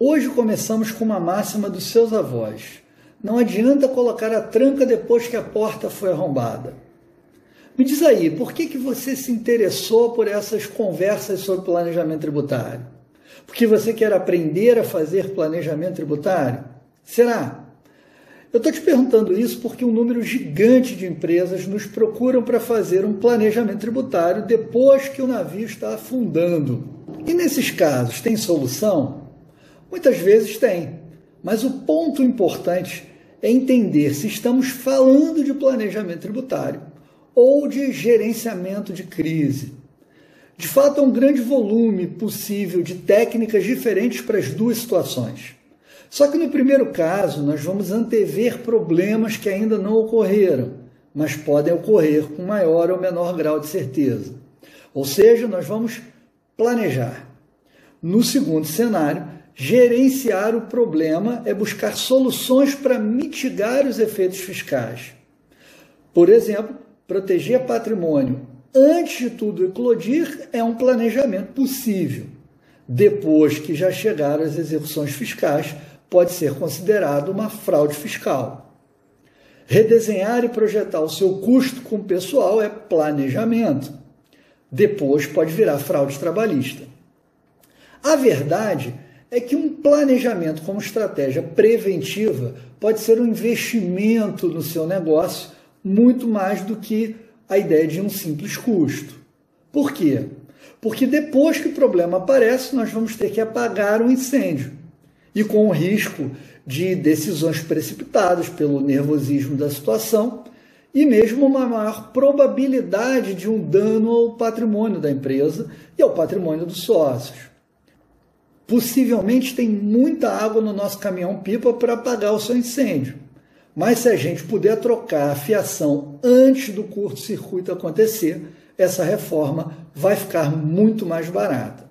Hoje começamos com uma máxima dos seus avós. Não adianta colocar a tranca depois que a porta foi arrombada. Me diz aí, por que, que você se interessou por essas conversas sobre planejamento tributário? Porque você quer aprender a fazer planejamento tributário? Será? Eu estou te perguntando isso porque um número gigante de empresas nos procuram para fazer um planejamento tributário depois que o navio está afundando. E nesses casos, tem solução? Muitas vezes tem, mas o ponto importante é entender se estamos falando de planejamento tributário ou de gerenciamento de crise. De fato, há um grande volume possível de técnicas diferentes para as duas situações. Só que no primeiro caso, nós vamos antever problemas que ainda não ocorreram, mas podem ocorrer com maior ou menor grau de certeza. Ou seja, nós vamos planejar. No segundo cenário, Gerenciar o problema é buscar soluções para mitigar os efeitos fiscais. Por exemplo, proteger patrimônio antes de tudo eclodir é um planejamento possível. Depois que já chegaram as execuções fiscais, pode ser considerado uma fraude fiscal. Redesenhar e projetar o seu custo com o pessoal é planejamento. Depois pode virar fraude trabalhista. A verdade é é que um planejamento como estratégia preventiva pode ser um investimento no seu negócio muito mais do que a ideia de um simples custo. Por quê? Porque depois que o problema aparece, nós vamos ter que apagar o incêndio. E com o risco de decisões precipitadas pelo nervosismo da situação e mesmo uma maior probabilidade de um dano ao patrimônio da empresa e ao patrimônio dos sócios. Possivelmente tem muita água no nosso caminhão-pipa para apagar o seu incêndio. Mas se a gente puder trocar a fiação antes do curto-circuito acontecer, essa reforma vai ficar muito mais barata.